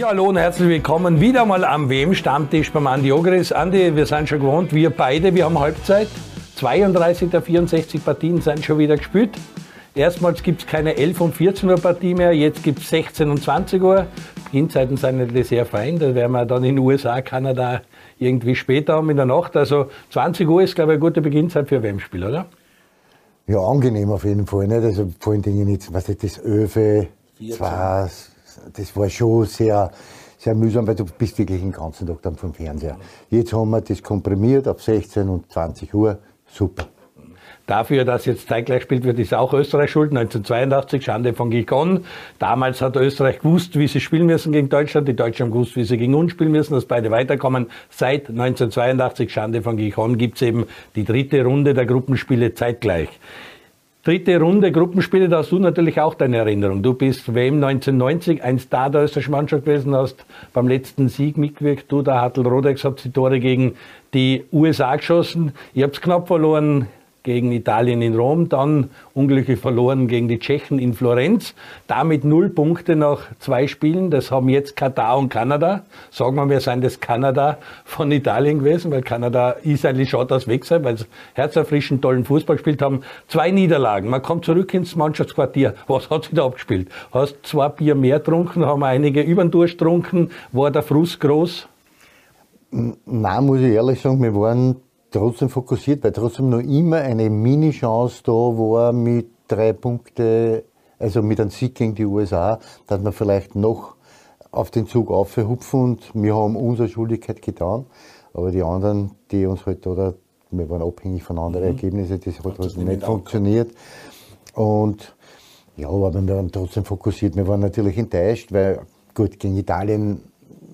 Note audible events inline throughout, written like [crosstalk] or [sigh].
Ja, hallo und herzlich willkommen wieder mal am WM-Stammtisch beim Andi Ogris. Andi, wir sind schon gewohnt, wir beide, wir haben Halbzeit. 32 der 64 Partien sind schon wieder gespielt. Erstmals gibt es keine 11 und 14 Uhr Partie mehr, jetzt gibt es 16 und 20 Uhr. Beginnzeiten sind natürlich sehr fein, da werden wir dann in den USA, Kanada irgendwie später haben in der Nacht. Also 20 Uhr ist, glaube ich, eine gute Beginnzeit für ein WM-Spiel, oder? Ja, angenehm auf jeden Fall. Nicht? Also vor allen Dingen jetzt, was ist das Öfe, zwar, das war schon sehr, sehr mühsam, weil du bist wirklich den ganzen Tag dann vom Fernseher. Jetzt haben wir das komprimiert auf 16 und 20 Uhr. Super. Dafür, dass jetzt zeitgleich spielt wird, ist auch Österreich schuld. 1982, Schande von Gikon. Damals hat Österreich gewusst, wie sie spielen müssen gegen Deutschland. Die Deutschen haben gewusst, wie sie gegen uns spielen müssen, dass beide weiterkommen. Seit 1982, Schande von Gikon, gibt's eben die dritte Runde der Gruppenspiele zeitgleich. Dritte Runde Gruppenspiele, da hast du natürlich auch deine Erinnerung. Du bist WM 1990 ein Star der österreichischen Mannschaft gewesen, hast beim letzten Sieg mitgewirkt. Du, der Hartl Rodex, habt die Tore gegen die USA geschossen. Ihr habt knapp verloren gegen Italien in Rom, dann unglücklich verloren gegen die Tschechen in Florenz. Damit null Punkte nach zwei Spielen. Das haben jetzt Katar und Kanada. Sagen wir, wir seien das Kanada von Italien gewesen, weil Kanada ist eigentlich schaut aus weg sein, weil sie herzerfrischend tollen Fußball gespielt haben. Zwei Niederlagen. Man kommt zurück ins Mannschaftsquartier. Was hat sich da abgespielt? Hast zwei Bier mehr getrunken, haben einige über den Durst getrunken. War der Frust groß? Nein, muss ich ehrlich sagen, wir waren trotzdem fokussiert, weil trotzdem noch immer eine Mini-Chance da war mit drei Punkten, also mit einem Sieg gegen die USA, dass wir vielleicht noch auf den Zug aufhupfen und wir haben unsere Schuldigkeit getan. Aber die anderen, die uns halt oder wir waren abhängig von anderen mhm. Ergebnissen, das hat halt nicht funktioniert. Und ja, aber wir waren trotzdem fokussiert. Wir waren natürlich enttäuscht, weil gut, gegen Italien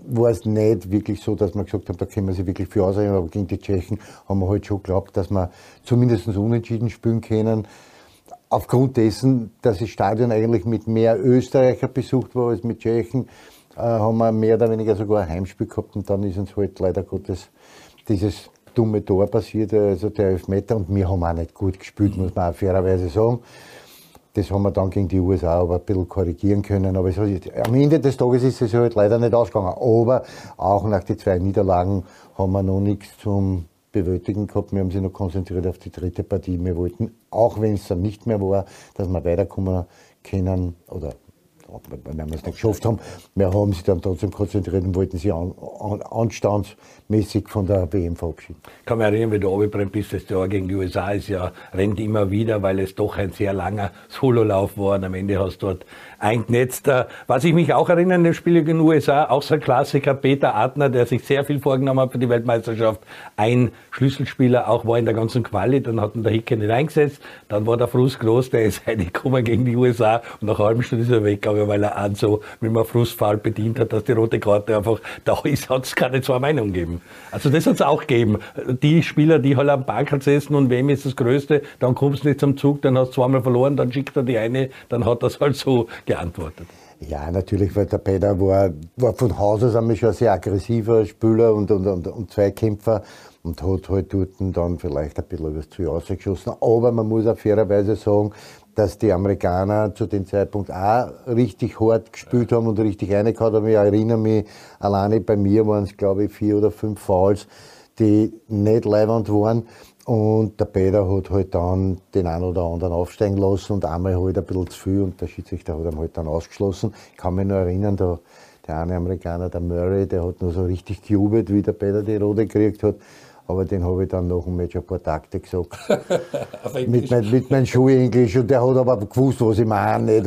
war es nicht wirklich so, dass wir gesagt haben, da können wir sich wirklich für ausreden, aber gegen die Tschechen haben wir halt schon geglaubt, dass wir zumindest unentschieden spielen können. Aufgrund dessen, dass das Stadion eigentlich mit mehr Österreicher besucht war als mit Tschechen, äh, haben wir mehr oder weniger sogar ein Heimspiel gehabt und dann ist uns halt leider Gottes dieses dumme Tor passiert, also der Elfmeter und wir haben auch nicht gut gespielt, muss man auch fairerweise sagen. Das haben wir dann gegen die USA aber ein bisschen korrigieren können. Aber es, am Ende des Tages ist es halt leider nicht ausgegangen. Aber auch nach den zwei Niederlagen haben wir noch nichts zum Bewältigen gehabt. Wir haben sich noch konzentriert auf die dritte Partie. Wir wollten, auch wenn es dann nicht mehr war, dass wir weiterkommen können oder wenn wir es nicht geschafft haben. Wir haben sich dann trotzdem konzentriert und wollten sich an, an, anstandsmäßig von der WM verabschieden. Ich kann mich erinnern, wie du runtergebrannt bist, das Jahr gegen die USA ist ja, rennt immer wieder, weil es doch ein sehr langer Sololauf war und am Ende hast du dort eingenetzt. Was ich mich auch erinnere, in dem Spiel gegen USA, auch so ein Klassiker, Peter Adner, der sich sehr viel vorgenommen hat für die Weltmeisterschaft, ein Schlüsselspieler auch war in der ganzen Quali, dann hat ihn der Hicke nicht eingesetzt, dann war der Frust groß, der ist [laughs] reingekommen gegen die USA und nach halben Stunde ist er weggegangen, weil er an so, wie man Frustfall bedient hat, dass die rote Karte einfach da ist, [laughs] hat es keine zwei Meinungen gegeben. Also das hat es auch gegeben. Die Spieler, die halt am Park sitzen und wem ist das Größte, dann kommst du nicht zum Zug, dann hast du zweimal verloren, dann schickt er die eine, dann hat das halt so geantwortet. Ja, natürlich, weil der Peter war, war von Haus aus einmal schon ein sehr aggressiver Spieler und, und, und, und Zweikämpfer und hat halt dort dann vielleicht ein bisschen was zu rausgeschossen. Aber man muss auch fairerweise sagen, dass die Amerikaner zu dem Zeitpunkt auch richtig hart gespielt haben und richtig reingehauen haben. Ich erinnere mich, alleine bei mir waren es, glaube ich, vier oder fünf Fouls, die nicht leibend waren. Und der Peter hat halt dann den einen oder anderen aufsteigen lassen und einmal halt ein bisschen zu viel und der Schiedsrichter hat ihn halt dann ausgeschlossen. Ich kann mich nur erinnern, da, der eine Amerikaner, der Murray, der hat nur so richtig gejubelt, wie der Peter die Rote gekriegt hat. Aber den habe ich dann nach dem Match ein paar Takte gesagt. [laughs] mit, mein, mit meinem Schulenglisch. Und der hat aber gewusst, was ich meine.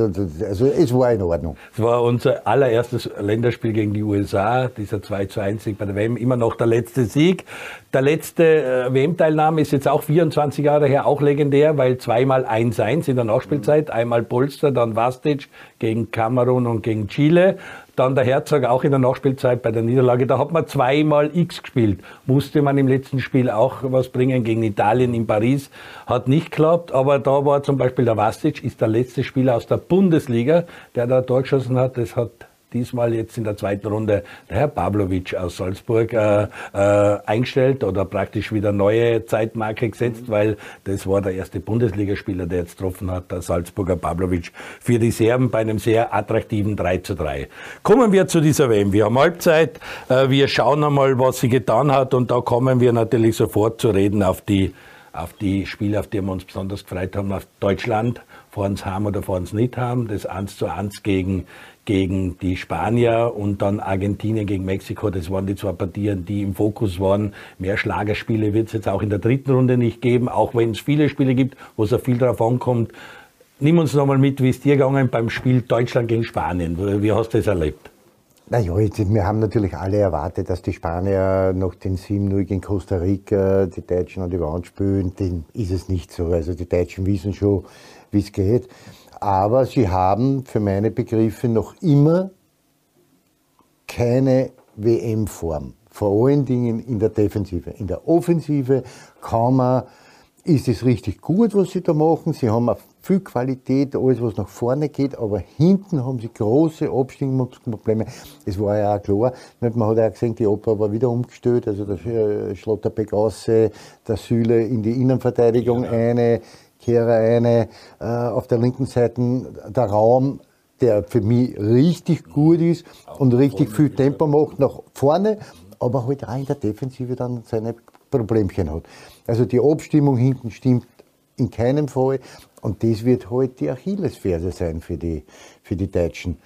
also es war in Ordnung. Es war unser allererstes Länderspiel gegen die USA, dieser 2 zu 1 Sieg bei der WM. Immer noch der letzte Sieg. Der letzte äh, WM-Teilnahme ist jetzt auch 24 Jahre her, auch legendär, weil zweimal 1-1 in der Nachspielzeit. Einmal Polster, dann Vastic gegen Kamerun und gegen Chile. Dann der Herzog auch in der Nachspielzeit bei der Niederlage. Da hat man zweimal X gespielt. Musste man im letzten Spiel auch was bringen gegen Italien in Paris. Hat nicht geklappt, aber da war zum Beispiel der Vastic, ist der letzte Spieler aus der Bundesliga, der da Tor geschossen hat. Das hat diesmal jetzt in der zweiten Runde der Herr Pavlovic aus Salzburg äh, äh, eingestellt oder praktisch wieder neue Zeitmarke gesetzt, weil das war der erste Bundesligaspieler, der jetzt getroffen hat, der Salzburger Pavlovic, für die Serben bei einem sehr attraktiven 3 zu 3. Kommen wir zu dieser WM. Wir haben Halbzeit, äh, wir schauen einmal, was sie getan hat und da kommen wir natürlich sofort zu reden auf die auf die Spiele, auf die wir uns besonders gefreut haben, auf Deutschland, vor uns haben oder vor uns nicht haben, das 1 zu 1 gegen, gegen die Spanier und dann Argentinien gegen Mexiko, das waren die zwei Partien, die im Fokus waren. Mehr Schlagerspiele wird es jetzt auch in der dritten Runde nicht geben, auch wenn es viele Spiele gibt, wo es auch viel darauf ankommt. Nimm uns nochmal mit, wie es dir gegangen beim Spiel Deutschland gegen Spanien. Wie hast du das erlebt? Naja, wir haben natürlich alle erwartet, dass die Spanier nach den 7-0 gegen Costa Rica die Deutschen an die Wand spülen. Dem ist es nicht so. Also die Deutschen wissen schon, wie es geht. Aber sie haben für meine Begriffe noch immer keine WM-Form. Vor allen Dingen in der Defensive. In der Offensive kann man ist es richtig gut, was sie da machen. Sie haben auch viel Qualität, alles was nach vorne geht, aber hinten haben sie große Abstimmungsprobleme. Es war ja auch klar, man hat ja auch gesehen, die Oper war wieder umgestellt, also der äh, Schlotterbeck ausse, der Süle in die Innenverteidigung ja. eine, Kehrer eine, äh, auf der linken Seite der Raum, der für mich richtig gut ist und richtig viel Tempo macht nach vorne, aber halt auch in der Defensive dann seine Problemchen hat. Also die Abstimmung hinten stimmt in keinem Fall und das wird halt die Achillesferse sein für die, für die Deutschen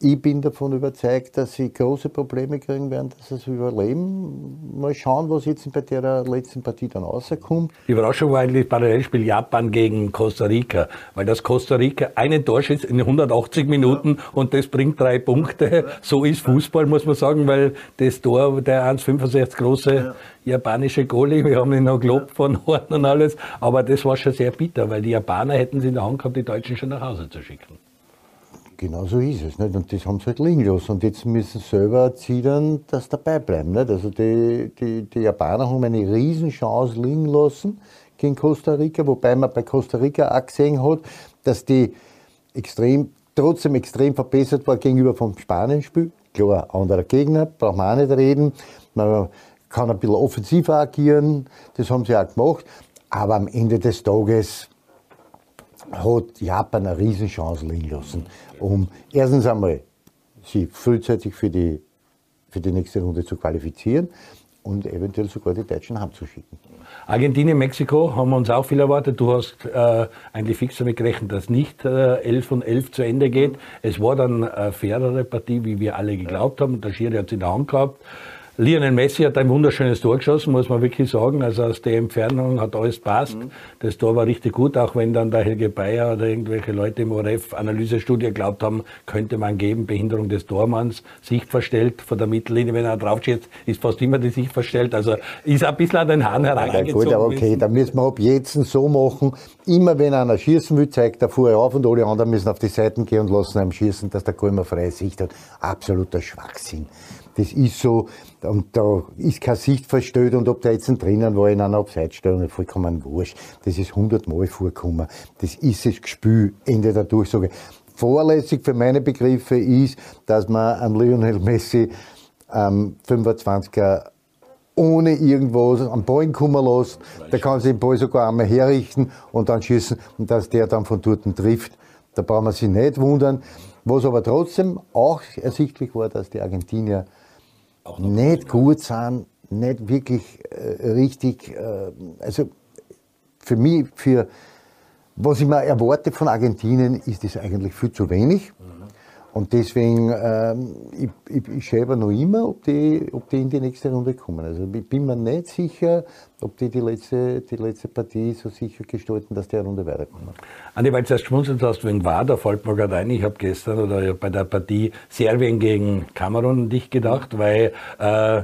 ich bin davon überzeugt, dass sie große Probleme kriegen werden, dass sie es überleben. Mal schauen, was jetzt bei der letzten Partie dann rauskommt. Die Überraschung war eigentlich Parallelspiel Japan gegen Costa Rica, weil das Costa Rica einen Torschütz in 180 Minuten ja. und das bringt drei Punkte. So ist Fußball, muss man sagen, weil das Tor, der 1,65 große ja. japanische Goalie, wir haben ihn noch gelobt von Horn und alles, aber das war schon sehr bitter, weil die Japaner hätten sie in der Hand gehabt, die Deutschen schon nach Hause zu schicken. Genau so ist es. Nicht? Und das haben sie halt liegen lassen. Und jetzt müssen sie selber zittern, dass dabei bleiben. Nicht? Also die, die, die Japaner haben eine Riesenchance liegen lassen gegen Costa Rica, wobei man bei Costa Rica auch gesehen hat, dass die extrem, trotzdem extrem verbessert war gegenüber vom Spanien-Spiel. Klar, anderer Gegner, braucht man auch nicht reden. Man kann ein bisschen offensiver agieren, das haben sie auch gemacht. Aber am Ende des Tages hat Japan eine Riesenchance liegen lassen, um erstens einmal sie frühzeitig für die, für die nächste Runde zu qualifizieren und eventuell sogar die Deutschen heimzuschicken. Argentinien, Mexiko haben wir uns auch viel erwartet. Du hast äh, eigentlich fix damit gerechnet, dass nicht äh, 11 von 11 zu Ende geht. Es war dann eine fairere Partie, wie wir alle geglaubt haben. Der Schiri hat es in der Hand gehabt. Lionel Messi hat ein wunderschönes Tor geschossen, muss man wirklich sagen. Also aus der Entfernung hat alles passt. Mhm. Das Tor war richtig gut, auch wenn dann der Helge Bayer oder irgendwelche Leute im ORF-Analysestudie glaubt haben, könnte man geben, Behinderung des Tormanns, Sicht verstellt von der Mittellinie, wenn er draufsteht, ist fast immer die Sicht verstellt. Also ist ein bisschen an den Haaren herangezogen. Ja, gut, okay, dann müssen wir ab jetzt so machen, immer wenn einer schießen will, zeigt er vorher auf und alle anderen müssen auf die Seiten gehen und lassen einem schießen, dass der Goal immer freie Sicht hat. Absoluter Schwachsinn. Das ist so, und da ist keine Sicht verstellt und ob da jetzt drinnen war in einer Abseitsstellung, vollkommen wurscht. Das ist hundertmal vorgekommen. Das ist das Gespül, Ende der Durchsage. Vorlässig für meine Begriffe ist, dass man am Lionel Messi am 25er ohne irgendwas am Ball kommen lässt. Da kann sich den Ball sogar einmal herrichten und dann schießen und dass der dann von dort trifft. Da brauchen wir sich nicht wundern. Was aber trotzdem auch ersichtlich war, dass die Argentinier nicht gut sind, nicht wirklich äh, richtig, äh, also für mich, für was ich mir erwarte von Argentinien, ist das eigentlich viel zu wenig. Und deswegen, ähm, ich, ich, ich schaue noch immer, ob die, ob die in die nächste Runde kommen. Also ich bin mir nicht sicher, ob die die letzte, die letzte Partie so sicher gestalten, dass die eine Runde weiterkommen. Andi, weil du erst schmunzeln hast wegen war, da fällt mir gerade ein, ich habe gestern oder bei der Partie Serbien gegen Kamerun nicht gedacht, weil äh,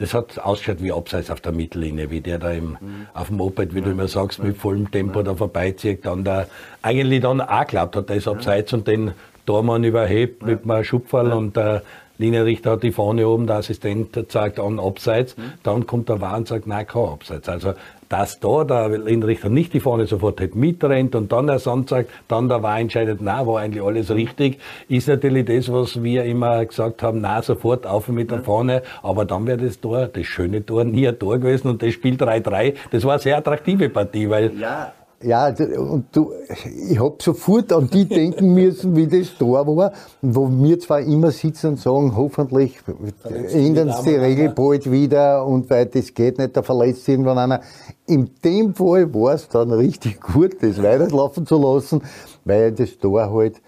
das hat ausgeschaut wie Abseits auf der Mittellinie, wie der da im, mhm. auf dem Moped, wie du immer sagst, mit vollem Tempo da vorbeizieht, dann da eigentlich dann auch glaubt hat, da ist Abseits und den Tormann überhebt mit einem Schupferl und der Linienrichter hat die Fahne oben, der Assistent zeigt an Abseits, mhm. dann kommt der Wahr und sagt, nein, kein Abseits. Also dass da der Lindrichter nicht die Fahne sofort halt mitrennt und dann der Sand sagt, dann der war entscheidet, na, war eigentlich alles richtig, ist natürlich das, was wir immer gesagt haben, na, sofort auf mit der Fahne, aber dann wäre das Tor, das schöne Tor, nie ein Tor gewesen und das Spiel 3-3, das war eine sehr attraktive Partie, weil ja. Ja, und du, ich hab sofort an die denken [laughs] müssen, wie das da war, wo wir zwar immer sitzen und sagen, hoffentlich ändern sie die Regel bald wieder und weil das geht nicht, da verletzt irgendwann einer. In dem Fall war es dann richtig [laughs] gut, das weiterlaufen zu lassen, weil das da halt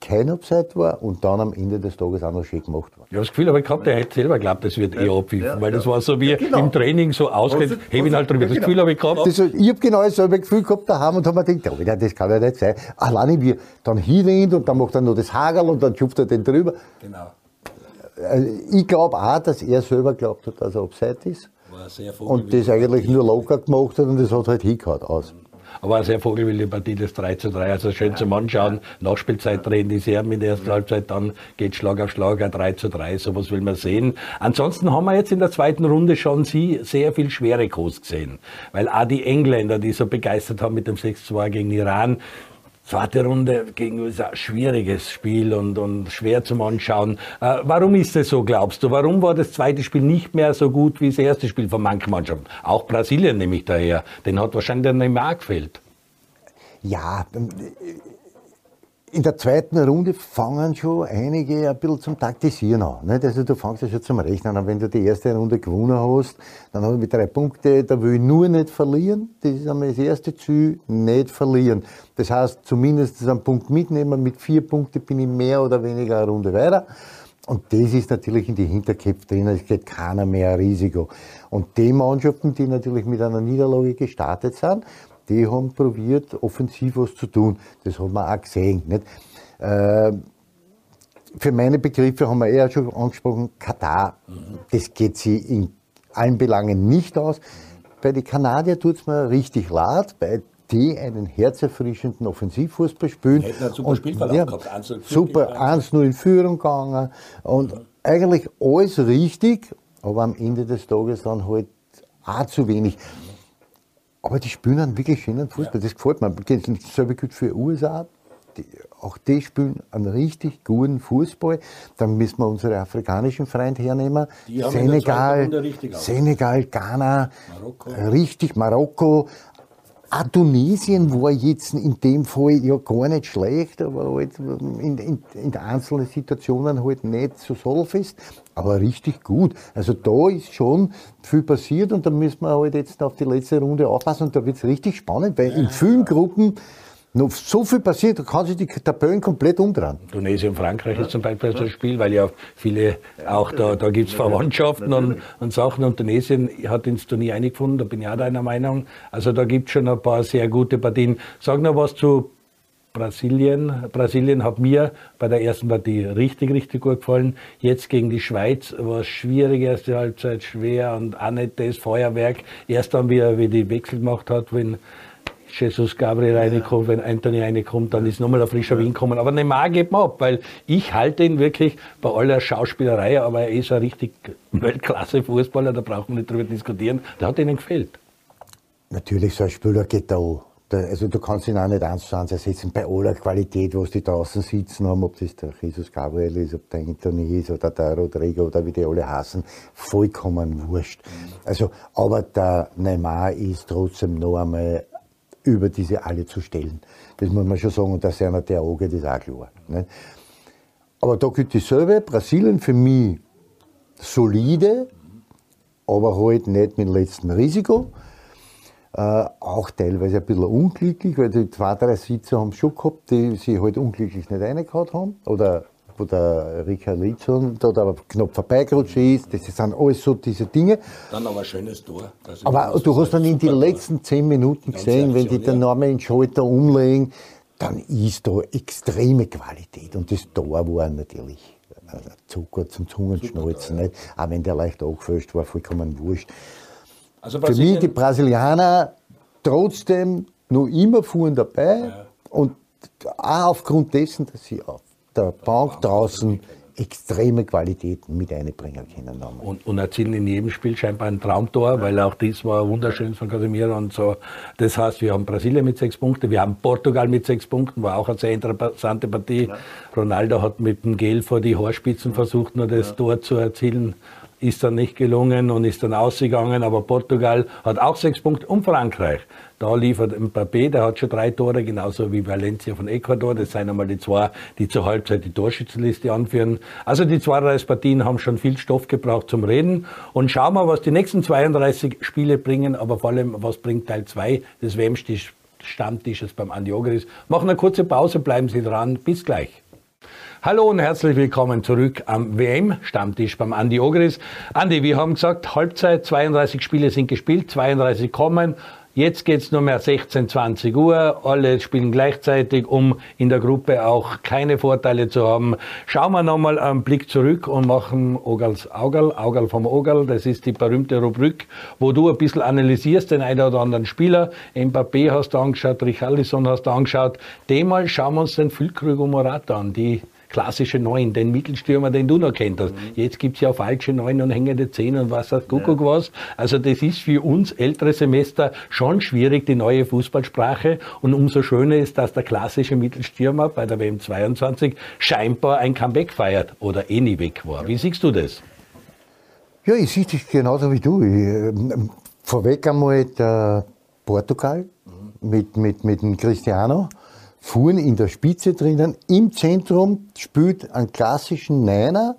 kein Upside war und dann am Ende des Tages auch noch schön gemacht war. Ich habe das Gefühl, aber ich glaube, der hätte selber glaubt, das wird eh abpfiffen, ja, weil das war so wie genau. im Training so ausgeht, hebe ihn halt drüber. Das genau. Gefühl habe ich gehabt. Das, ich habe genau dasselbe Gefühl gehabt daheim und habe mir gedacht, ja, das kann ja nicht sein. Alleine wie dann hinrennt und dann macht er noch das Hagel und dann schupft er den drüber. Genau. Also ich glaube auch, dass er selber glaubt hat, dass er Upside ist. und das eigentlich nur locker gemacht hat und das hat halt hingehauen aus. Aber eine sehr vogelwillige Partie, das 3 zu 3. Also schön zum Anschauen. Nachspielzeit drehen die Serben in der ersten Halbzeit, dann geht Schlag auf Schlag, ein 3 zu 3. Sowas will man sehen. Ansonsten haben wir jetzt in der zweiten Runde schon sie sehr viel schwere Kost gesehen. Weil auch die Engländer, die so begeistert haben mit dem 6 zu 2 gegen Iran, Zweite Runde gegen USA, schwieriges Spiel und, und schwer zum Anschauen. Äh, warum ist das so, glaubst du? Warum war das zweite Spiel nicht mehr so gut wie das erste Spiel von manchen Mannschaften? Auch Brasilien nehme ich daher. Den hat wahrscheinlich der Neymar gefehlt. Ja, in der zweiten Runde fangen schon einige ein bisschen zum Taktisieren an. Nicht? Also du fängst ja schon zum Rechnen an. Wenn du die erste Runde gewonnen hast, dann habe ich drei Punkte, da will ich nur nicht verlieren. Das ist einmal das erste Ziel, nicht verlieren. Das heißt, zumindest einen Punkt mitnehmen. Mit vier Punkten bin ich mehr oder weniger eine Runde weiter. Und das ist natürlich in die Hinterköpfe drin, es geht keiner mehr Risiko. Und die Mannschaften, die natürlich mit einer Niederlage gestartet sind, die haben probiert, offensiv was zu tun. Das hat man auch gesehen. Nicht? Äh, für meine Begriffe haben wir eher schon angesprochen, Katar, das geht sie in allen Belangen nicht aus. Bei den Kanadiern tut es mir richtig leid, weil die einen herzerfrischenden Offensivfußball spielen. Hätten einen super Spielverlauf ja, gehabt. 1 super 1-0 in Führung gegangen und mhm. eigentlich alles richtig, aber am Ende des Tages dann halt auch zu wenig. Aber die spielen einen wirklich schönen Fußball, ja. das gefällt mir. Dasselbe gilt für USA. Die, auch die spielen einen richtig guten Fußball. Dann müssen wir unsere afrikanischen Freunde hernehmen. Senegal, Senegal, Ghana, Marokko. richtig, Marokko. Auch Tunesien war jetzt in dem Fall ja gar nicht schlecht, aber halt in, in, in einzelnen Situationen halt nicht so solfest, aber richtig gut. Also da ist schon viel passiert und da müssen wir halt jetzt auf die letzte Runde aufpassen und da wird es richtig spannend, weil in vielen Gruppen noch so viel passiert, da kann sich die Tabellen komplett umdrehen. Tunesien und Frankreich ist zum Beispiel so ein Spiel, weil ja viele auch da, da gibt es Verwandtschaften und, und Sachen und Tunesien hat ins Turnier eingefunden, da bin ich auch deiner Meinung. Also da gibt es schon ein paar sehr gute Partien. Sag noch was zu Brasilien. Brasilien hat mir bei der ersten Partie richtig, richtig gut gefallen. Jetzt gegen die Schweiz war es schwierig, erste Halbzeit schwer und auch nicht das Feuerwerk. Erst dann, wie er wie die Wechsel gemacht hat, wenn Jesus Gabriel reinkommt, wenn Anthony reinkommt, dann ist nochmal ein frischer Wind kommen. Aber Neymar geht mir ab, weil ich halte ihn wirklich bei aller Schauspielerei, aber er ist ein richtig Weltklasse-Fußballer, da brauchen wir nicht drüber diskutieren. Der hat ihnen gefehlt. Natürlich, so ein Spieler geht da auch. Also du kannst ihn auch nicht eins zu eins ersetzen bei aller Qualität, was die draußen sitzen haben, ob das der Jesus Gabriel ist, ob der Anthony ist oder der Rodrigo oder wie die alle heißen, vollkommen wurscht. Also, aber der Neymar ist trotzdem noch einmal über diese alle zu stellen. Das muss man schon sagen, und dass einer der Auge, das ist auch klar. Ne? Aber da gilt dasselbe. Brasilien für mich solide, aber halt nicht mit dem letzten Risiko. Äh, auch teilweise ein bisschen unglücklich, weil die zwei, drei Sitze haben schon gehabt, die sie halt unglücklich nicht reingehauen haben. Oder wo der Richard Litzon da aber knapp vorbeigerutscht ist. Das sind alles so diese Dinge. Dann aber ein schönes Tor. Aber du hast dann in den letzten zehn Minuten gesehen, wenn die den Namen in den Schalter umlegen, dann ist da extreme Qualität. Und das Tor war natürlich äh, Zucker zum Zungenschnalzen. Nicht? Auch wenn der leicht angefälscht war, vollkommen wurscht. Also Für mich die Brasilianer trotzdem noch immer fuhren dabei ja. und auch aufgrund dessen, dass sie auf der Bank draußen extreme Qualitäten mit einbringen können. Und, und erzielen in jedem Spiel scheinbar ein Traumtor, ja. weil auch dies war wunderschön von Casemiro und so. Das heißt, wir haben Brasilien mit sechs Punkten, wir haben Portugal mit sechs Punkten, war auch eine sehr interessante Partie. Ja. Ronaldo hat mit dem Gel vor die Haarspitzen versucht, nur das ja. Tor zu erzielen ist dann nicht gelungen und ist dann ausgegangen. Aber Portugal hat auch sechs Punkte und Frankreich. Da liefert Mbappé, der hat schon drei Tore, genauso wie Valencia von Ecuador. Das sind einmal die zwei, die zur Halbzeit die Torschützenliste anführen. Also die 32 Partien haben schon viel Stoff gebraucht zum Reden. Und schauen wir, was die nächsten 32 Spiele bringen, aber vor allem, was bringt Teil 2 des WM-Stammtisches beim Andi Ogris. Machen eine kurze Pause, bleiben Sie dran. Bis gleich. Hallo und herzlich willkommen zurück am WM-Stammtisch beim Andi Ogris. Andi, wir haben gesagt, Halbzeit, 32 Spiele sind gespielt, 32 kommen. Jetzt geht's nur mehr 16, 20 Uhr. Alle spielen gleichzeitig, um in der Gruppe auch keine Vorteile zu haben. Schauen wir nochmal einen Blick zurück und machen Ogals Augal, Augal vom Ogal. Das ist die berühmte Rubrik, wo du ein bisschen analysierst den einen oder anderen Spieler. Mbappé hast du angeschaut, Richarlison hast du angeschaut. Demal schauen wir uns den Füllkrug und Morata an, die klassische Neun, den Mittelstürmer, den du noch kennt hast. Mhm. Jetzt gibt's ja falsche Neun und hängende Zehn und was hat Kuckuck ja. was. Also das ist für uns ältere Semester schon schwierig, die neue Fußballsprache. Und umso schöner ist, dass der klassische Mittelstürmer bei der WM 22 scheinbar ein Comeback feiert oder eh nie weg war. Wie siehst du das? Ja, ich sehe das genauso wie du. Ich, äh, vorweg einmal der Portugal mhm. mit, mit, mit dem Cristiano fuhren in der Spitze drinnen, im Zentrum, spielt einen klassischen Niner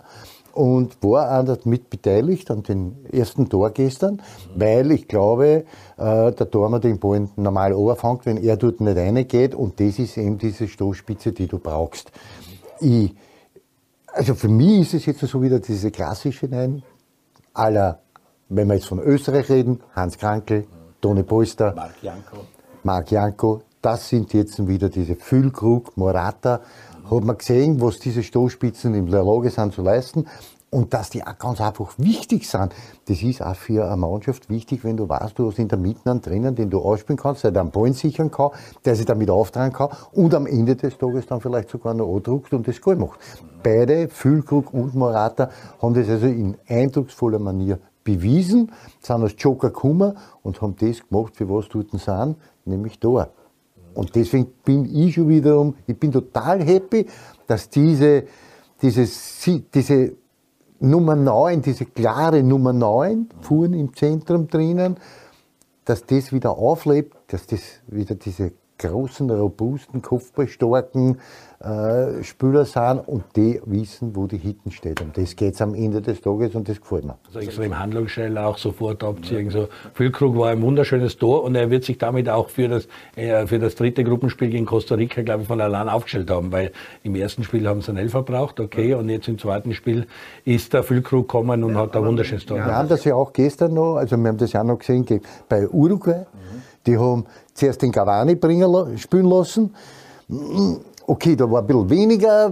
und war auch mit beteiligt an den ersten Tor gestern, weil ich glaube, äh, der Tormann den Ball normal overfängt, wenn er dort nicht reingeht und das ist eben diese Stoßspitze, die du brauchst. Ich, also für mich ist es jetzt so wieder diese klassische Nein, aller, wenn wir jetzt von Österreich reden, Hans Krankel, Toni Polster, Marc Janko. Marc Janko, das sind jetzt wieder diese Füllkrug, Morata. Hat man gesehen, was diese Stoßspitzen in der Lage sind zu leisten. Und dass die auch ganz einfach wichtig sind. Das ist auch für eine Mannschaft wichtig, wenn du weißt, du hast in der Mitte einen drinnen, den du ausspielen kannst, der den Ball sichern kann, der sich damit auftragen kann und am Ende des Tages dann vielleicht sogar noch andruckt und das Goal macht. Beide, Füllkrug und Morata, haben das also in eindrucksvoller Manier bewiesen, sind als Joker gekommen und haben das gemacht, für was dort sind, nämlich da. Und deswegen bin ich schon wiederum, ich bin total happy, dass diese, diese, diese Nummer 9, diese klare Nummer 9, Fuhren im Zentrum drinnen, dass das wieder auflebt, dass das wieder diese großen, robusten, kopfballstarken äh, Spieler sind und die wissen, wo die Hitten steht. Um das geht es am Ende des Tages und das gefällt mir. Also extrem handlungsschnell auch sofort abziehen. Ja. So, Füllkrug war ein wunderschönes Tor und er wird sich damit auch für das, äh, für das dritte Gruppenspiel gegen Costa Rica, glaube ich, von allein aufgestellt haben, weil im ersten Spiel haben sie einen Elfer verbraucht, okay, und jetzt im zweiten Spiel ist der Füllkrug gekommen und ja, hat ein wunderschönes Tor. Wir haben das ja auch gestern noch, also wir haben das ja noch gesehen bei Uruguay. Mhm. Die haben zuerst den Cavani bringen, spielen lassen. Okay, da war ein bisschen weniger,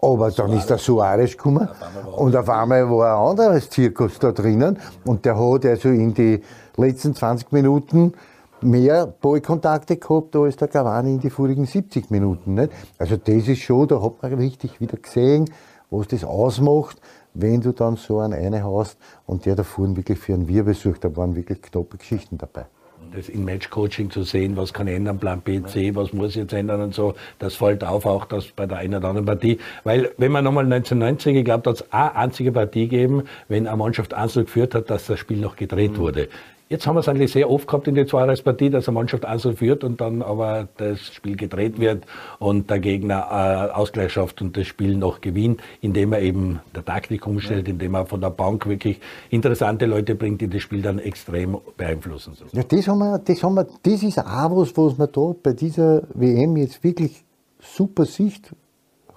aber dann ist der Suarez gekommen und auf einmal war ein anderes Zirkus da drinnen und der hat also in die letzten 20 Minuten mehr Ballkontakte gehabt als der Cavani in die vorigen 70 Minuten. Nicht? Also das ist schon, da hat man richtig wieder gesehen, was das ausmacht, wenn du dann so einen eine hast und der da vorne wirklich für einen Wirbel sucht, da waren wirklich knappe Geschichten dabei das in Match-Coaching zu sehen, was kann ändern, Plan B, C, was muss jetzt ändern und so, das fällt auf, auch das bei der einen oder anderen Partie. Weil, wenn man nochmal 1990 geglaubt hat, es eine einzige Partie geben, wenn eine Mannschaft einzeln geführt hat, dass das Spiel noch gedreht mhm. wurde. Jetzt haben wir es eigentlich sehr oft gehabt in der Zweijahrespartie, dass eine Mannschaft einzeln führt und dann aber das Spiel gedreht wird und der Gegner äh, Ausgleich schafft und das Spiel noch gewinnt, indem er eben der Taktik umstellt, indem er von der Bank wirklich interessante Leute bringt, die das Spiel dann extrem beeinflussen. Ja, das, haben wir, das, haben wir, das ist auch was, was man da bei dieser WM jetzt wirklich super Sicht,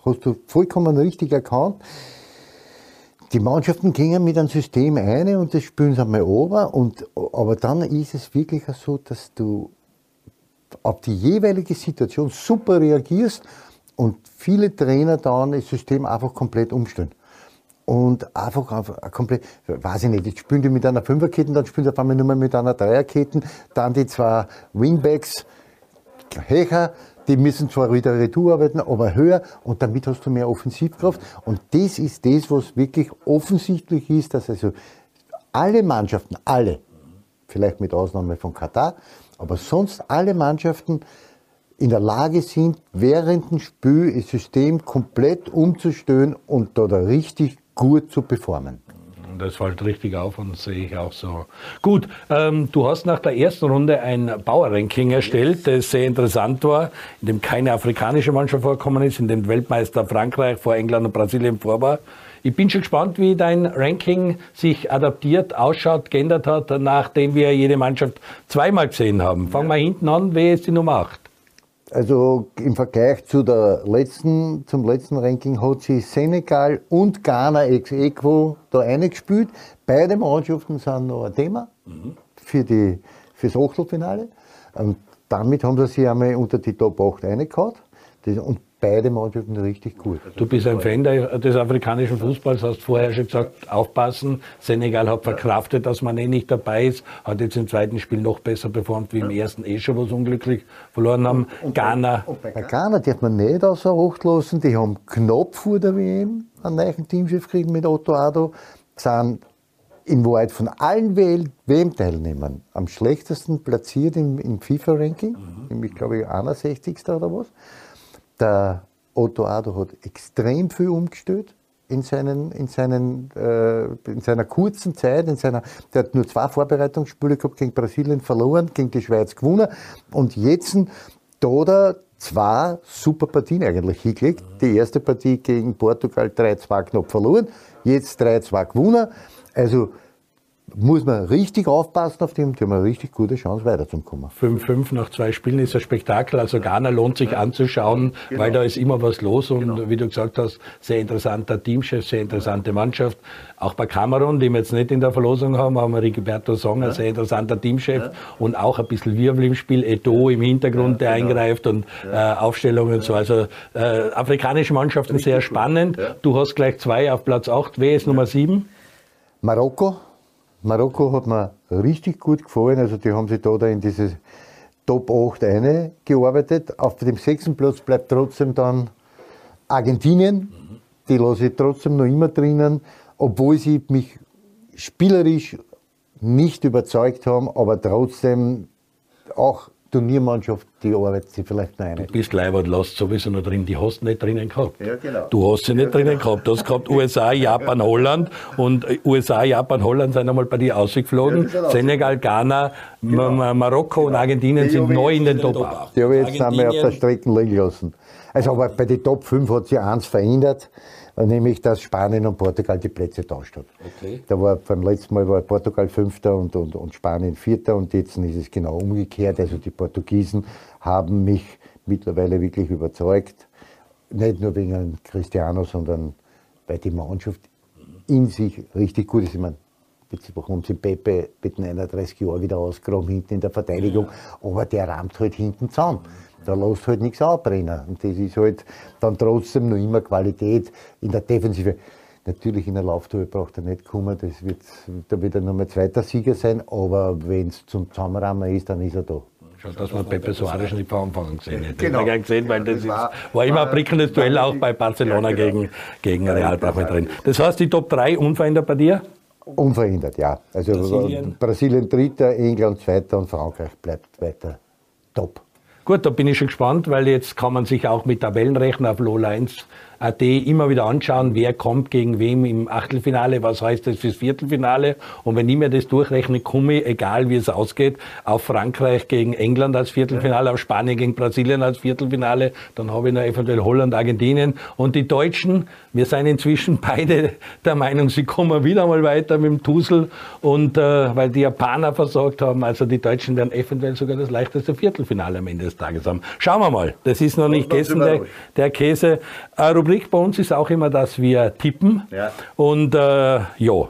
hast du vollkommen richtig erkannt. Die Mannschaften gehen mit einem System ein und das spielen sie einmal ober. Und, aber dann ist es wirklich so, dass du auf die jeweilige Situation super reagierst und viele Trainer dann das System einfach komplett umstellen. Und einfach, einfach komplett, weiß ich nicht, jetzt spielen die mit einer Fünferkette, dann spielen sie auf einmal nur mal mit einer Dreierkette, dann die zwei Wingbacks höher, die müssen zwar wieder Retour arbeiten, aber höher und damit hast du mehr Offensivkraft. Und das ist das, was wirklich offensichtlich ist, dass also alle Mannschaften, alle, vielleicht mit Ausnahme von Katar, aber sonst alle Mannschaften in der Lage sind, während dem Spiel das System komplett umzustellen und da richtig gut zu performen. Das fällt richtig auf und sehe ich auch so. Gut, ähm, du hast nach der ersten Runde ein Bauer-Ranking erstellt, das sehr interessant war, in dem keine afrikanische Mannschaft vorkommen ist, in dem Weltmeister Frankreich vor England und Brasilien vor war. Ich bin schon gespannt, wie dein Ranking sich adaptiert, ausschaut, geändert hat, nachdem wir jede Mannschaft zweimal gesehen haben. Fangen wir hinten an, wer ist die Nummer 8? Also im Vergleich zu der letzten, zum letzten Ranking hat sich Senegal und Ghana ex equo da eingespielt. Beide Mannschaften sind noch ein Thema für die, fürs Achtelfinale. Und damit haben sie sich einmal unter die Top 8 reingehauen. Und beide Mannschaften richtig gut. Du bist ein Fan des afrikanischen Fußballs, hast vorher schon gesagt, aufpassen. Senegal hat verkraftet, dass man eh nicht dabei ist, hat jetzt im zweiten Spiel noch besser performt wie im ersten eh schon was unglücklich verloren haben. Und, und Ghana. Und bei Ghana darf man nicht außer Acht lassen, die haben knapp vor der WM einen neuen Teamchef gekriegt mit Otto Ado, sind in Wahrheit von allen WM-Teilnehmern am schlechtesten platziert im, im FIFA-Ranking, mhm. nämlich glaube ich 61. oder was. Der Otto Ado hat extrem viel umgestellt in, seinen, in, seinen, äh, in seiner kurzen Zeit. In seiner, der hat nur zwei Vorbereitungsspiele gehabt, gegen Brasilien verloren, gegen die Schweiz gewonnen. Und jetzt da er zwei super Partien eigentlich hingelegt. Die erste Partie gegen Portugal 3-2 knapp verloren, jetzt 3-2 gewonnen. Also muss man richtig aufpassen auf dem, die haben eine richtig gute Chance weiterzukommen. 5-5 nach zwei Spielen ist ein Spektakel, also Ghana lohnt sich anzuschauen, genau. weil da ist immer was los und genau. wie du gesagt hast, sehr interessanter Teamchef, sehr interessante Mannschaft. Auch bei Kamerun, die wir jetzt nicht in der Verlosung haben, haben wir Rigoberto Song, ein sehr interessanter Teamchef ja. und auch ein bisschen Wirbel im Spiel, Eto im Hintergrund, der genau. eingreift und äh, Aufstellungen und so. Also äh, afrikanische Mannschaften richtig sehr spannend. Du hast gleich zwei auf Platz 8. Wer ist Nummer 7? Marokko Marokko hat mir richtig gut gefallen. Also die haben sich da, da in diese Top 8 eingearbeitet. Auf dem sechsten Platz bleibt trotzdem dann Argentinien. Die lasse ich trotzdem noch immer drinnen, obwohl sie mich spielerisch nicht überzeugt haben, aber trotzdem auch Turniermannschaft, die arbeitet sich vielleicht noch ein. Du bist Leibert, lasst sowieso noch drin, die hast du nicht drinnen gehabt. Ja, genau. Du hast sie nicht ja, drinnen genau. gehabt. Du hast gehabt USA, Japan, Holland und USA, Japan, Holland sind einmal bei dir ausgeflogen. Ja, Senegal, Ghana, genau. Marokko genau. und Argentinien sind neu in den Top 8. Die habe ich jetzt einmal auf der Strecke liegen lassen. Also aber bei den Top 5 hat sich eins verändert nämlich dass Spanien und Portugal die Plätze tauscht hat. Okay. Da war beim letzten Mal war Portugal Fünfter und, und, und Spanien Vierter und jetzt ist es genau umgekehrt. Also die Portugiesen haben mich mittlerweile wirklich überzeugt, nicht nur wegen Cristiano, sondern weil die Mannschaft in sich richtig gut ist. Ich meine, haben sie Pepe mit 39 Jahren wieder ausgegraben hinten in der Verteidigung, aber der rammt halt hinten zusammen. Da lässt halt nichts abbrennen. Und das ist halt dann trotzdem noch immer Qualität in der Defensive. Natürlich in der Lauftour braucht er nicht kommen, das wird, da wird er nochmal zweiter Sieger sein, aber wenn es zum Zusammenrahmen ist, dann ist er da. Schon, dass man Pepe Soares nicht von Anfang gesehen hätte. Genau. Ich gesehen, weil das, das war, ist, war, immer ein prickelndes Duell auch bei Barcelona ja, genau. gegen, gegen Real man drin. Das heißt, die Top 3 unverändert bei dir? Unverändert, ja. Also Brasilien, Brasilien dritter, England zweiter und Frankreich bleibt weiter top. Gut, da bin ich schon gespannt, weil jetzt kann man sich auch mit Tabellenrechner auf Low Lines AT immer wieder anschauen, wer kommt gegen wem im Achtelfinale, was heißt das fürs Viertelfinale. Und wenn ich mir das durchrechne, komme ich, egal wie es ausgeht, auf Frankreich gegen England als Viertelfinale, auf Spanien gegen Brasilien als Viertelfinale, dann habe ich noch eventuell Holland, Argentinien. Und die Deutschen, wir sind inzwischen [laughs] beide der Meinung, sie kommen wieder mal weiter mit dem Tusel und äh, weil die Japaner versorgt haben, also die Deutschen werden eventuell sogar das leichteste Viertelfinale am Ende des Tages haben. Schauen wir mal, das ist noch nicht gegessen, der, der Käse. Äh, Rubrik bei uns ist auch immer, dass wir tippen. Ja. Und äh, ja,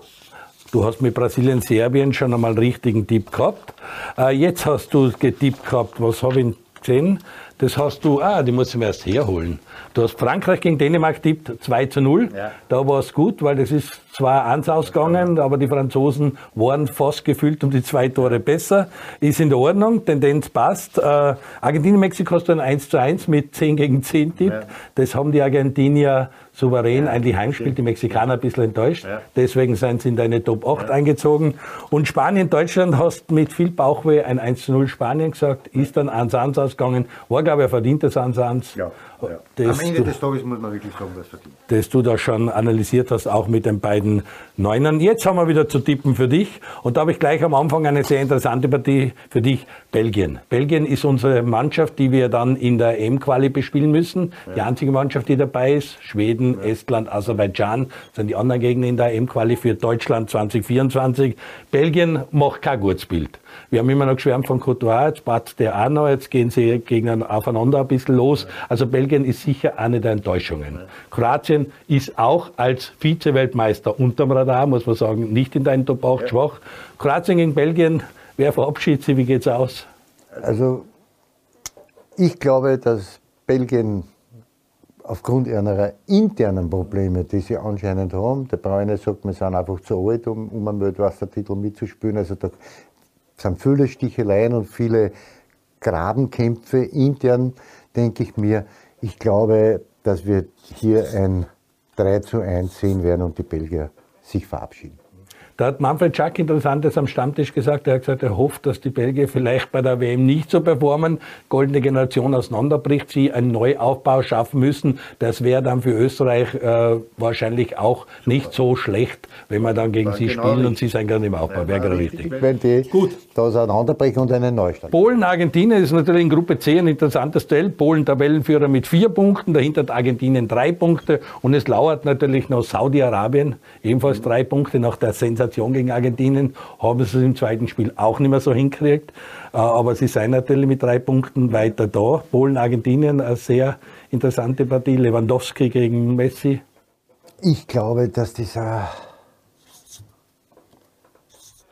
du hast mit Brasilien, Serbien schon einmal einen richtigen Tipp gehabt. Äh, jetzt hast du getippt gehabt, was habe ich gesehen. Das hast du, ah, die muss ich mir erst herholen. Du hast Frankreich gegen Dänemark tippt 2 zu 0. Ja. Da war es gut, weil das ist zwar eins ausgegangen, aber die Franzosen waren fast gefühlt um die zwei Tore besser. Ist in der Ordnung, Tendenz passt. Äh, Argentinien, Mexiko hast du ein 1 zu 1 mit 10 gegen 10 Tipp. Ja. Das haben die Argentinier souverän ja, eigentlich heimspielt, die Mexikaner ein bisschen enttäuscht. Ja. Deswegen sind sie in deine Top 8 ja. eingezogen. Und Spanien, Deutschland hast mit viel Bauchweh ein 1 zu 0 Spanien gesagt, ist dann 1 1 ausgegangen. War, glaube ich, ein verdientes 1 1. Ja. Am Ende des Tages muss man wirklich sagen, was verdient. Das du da schon analysiert hast, auch mit den beiden Neunern. Jetzt haben wir wieder zu tippen für dich. Und da habe ich gleich am Anfang eine sehr interessante Partie für dich. Belgien. Belgien ist unsere Mannschaft, die wir dann in der M-Quali bespielen müssen. Ja. Die einzige Mannschaft, die dabei ist. Schweden, ja. Estland, Aserbaidschan sind die anderen Gegner in der M-Quali für Deutschland 2024. Belgien macht kein gutes Bild. Wir haben immer noch geschwärmt von Courtois, jetzt passt der auch noch, jetzt gehen sie gegen aufeinander ein bisschen los. Also Belgien ist sicher eine der Enttäuschungen. Kroatien ist auch als Vize-Weltmeister unterm Radar, muss man sagen, nicht in deinen Top 8 schwach. Kroatien gegen Belgien, wer verabschiedet sie, wie geht's aus? Also ich glaube, dass Belgien aufgrund ihrer internen Probleme, die sie anscheinend haben, der Bräune sagt, wir sind einfach zu alt, um, um einen Weltmeistertitel mitzuspielen. Also da sind viele Sticheleien und viele Grabenkämpfe intern, denke ich mir. Ich glaube, dass wir hier ein 3 zu 1 sehen werden und die Belgier sich verabschieden. Da hat Manfred Schack Interessantes am Stammtisch gesagt. Er hat gesagt, er hofft, dass die Belgier vielleicht bei der WM nicht so performen, goldene Generation auseinanderbricht, sie einen Neuaufbau schaffen müssen. Das wäre dann für Österreich äh, wahrscheinlich auch nicht so schlecht, wenn wir dann gegen sie genau spielen richtig. und sie sind gerade im Aufbau. Wäre gerade richtig. Wenn die Gut. da auseinanderbrechen und einen Neustart. Polen, Argentinien ist natürlich in Gruppe C ein interessantes Duell. Polen Tabellenführer mit vier Punkten, dahinter hat Argentinien drei Punkte und es lauert natürlich noch Saudi-Arabien, ebenfalls drei Punkte nach der Sensation Sensation gegen Argentinien, haben sie es im zweiten Spiel auch nicht mehr so hinkriegt. Äh, aber sie sind natürlich mit drei Punkten weiter da. Polen, Argentinien, eine sehr interessante Partie. Lewandowski gegen Messi. Ich glaube, dass dieser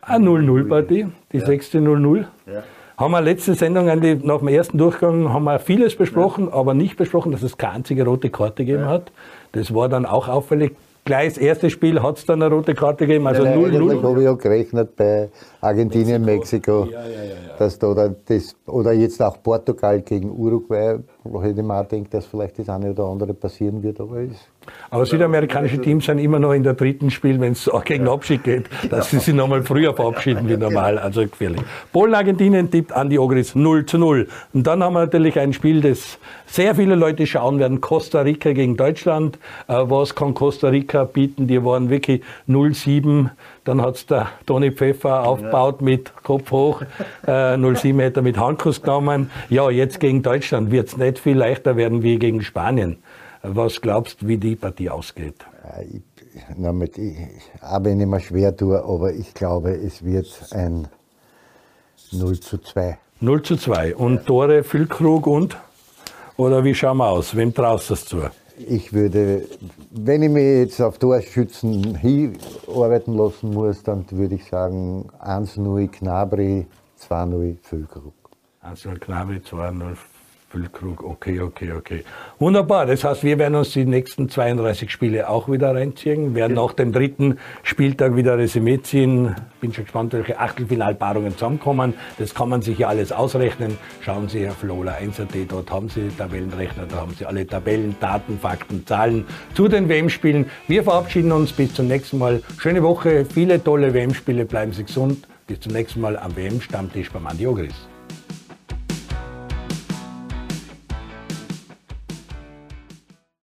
eine 0-0-Partie, die ja. sechste 0-0. Ja. Haben wir letzte Sendung nach dem ersten Durchgang haben wir vieles besprochen, ja. aber nicht besprochen, dass es keine einzige rote Karte gegeben hat. Das war dann auch auffällig gleich das erste Spiel hat es dann eine rote Karte gegeben, also 0-0. Ich habe ja gerechnet bei Argentinien, Mexiko, Mexiko ja, ja, ja, dass da oder, das, oder jetzt auch Portugal gegen Uruguay, wo ich mir auch denke, dass vielleicht das eine oder andere passieren wird, aber ist aber südamerikanische Teams sind immer noch in der dritten Spiel, wenn es auch gegen Abschied geht, [laughs] dass sie sich nochmal früher verabschieden wie [laughs] normal. Also gefährlich. Polen, Argentinien tippt Andi Ogris 0 zu 0. Und dann haben wir natürlich ein Spiel, das sehr viele Leute schauen werden. Costa Rica gegen Deutschland. Äh, was kann Costa Rica bieten? Die waren wirklich 0-7. Dann hat es der Toni Pfeffer aufgebaut mit Kopf hoch, äh, 07 Meter mit Handkuss genommen. Ja, jetzt gegen Deutschland wird es nicht viel leichter werden wie gegen Spanien. Was glaubst du, wie die Partie ausgeht? Ich, damit, ich, auch wenn ich mir schwer tue, aber ich glaube, es wird ein 0 zu 2. 0 zu 2. Und. Tore, Füllkrug und? Oder wie schauen wir aus? Wem traust du das zu? Ich würde, wenn ich mich jetzt auf Torschützen hinarbeiten lassen muss, dann würde ich sagen 1-0 Knabri, 2-0 Füllkrug. 1-0 Knabri, 2-0 Füllkrug, okay, okay, okay. Wunderbar, das heißt, wir werden uns die nächsten 32 Spiele auch wieder reinziehen, werden nach dem dritten Spieltag wieder Resümee ziehen. Bin schon gespannt, welche Achtelfinalpaarungen zusammenkommen. Das kann man sich ja alles ausrechnen. Schauen Sie auf Lola 1.at, dort haben Sie Tabellenrechner, da haben Sie alle Tabellen, Daten, Fakten, Zahlen zu den WM-Spielen. Wir verabschieden uns bis zum nächsten Mal. Schöne Woche, viele tolle WM-Spiele, bleiben Sie gesund. Bis zum nächsten Mal am WM-Stammtisch beim Andi Ogris.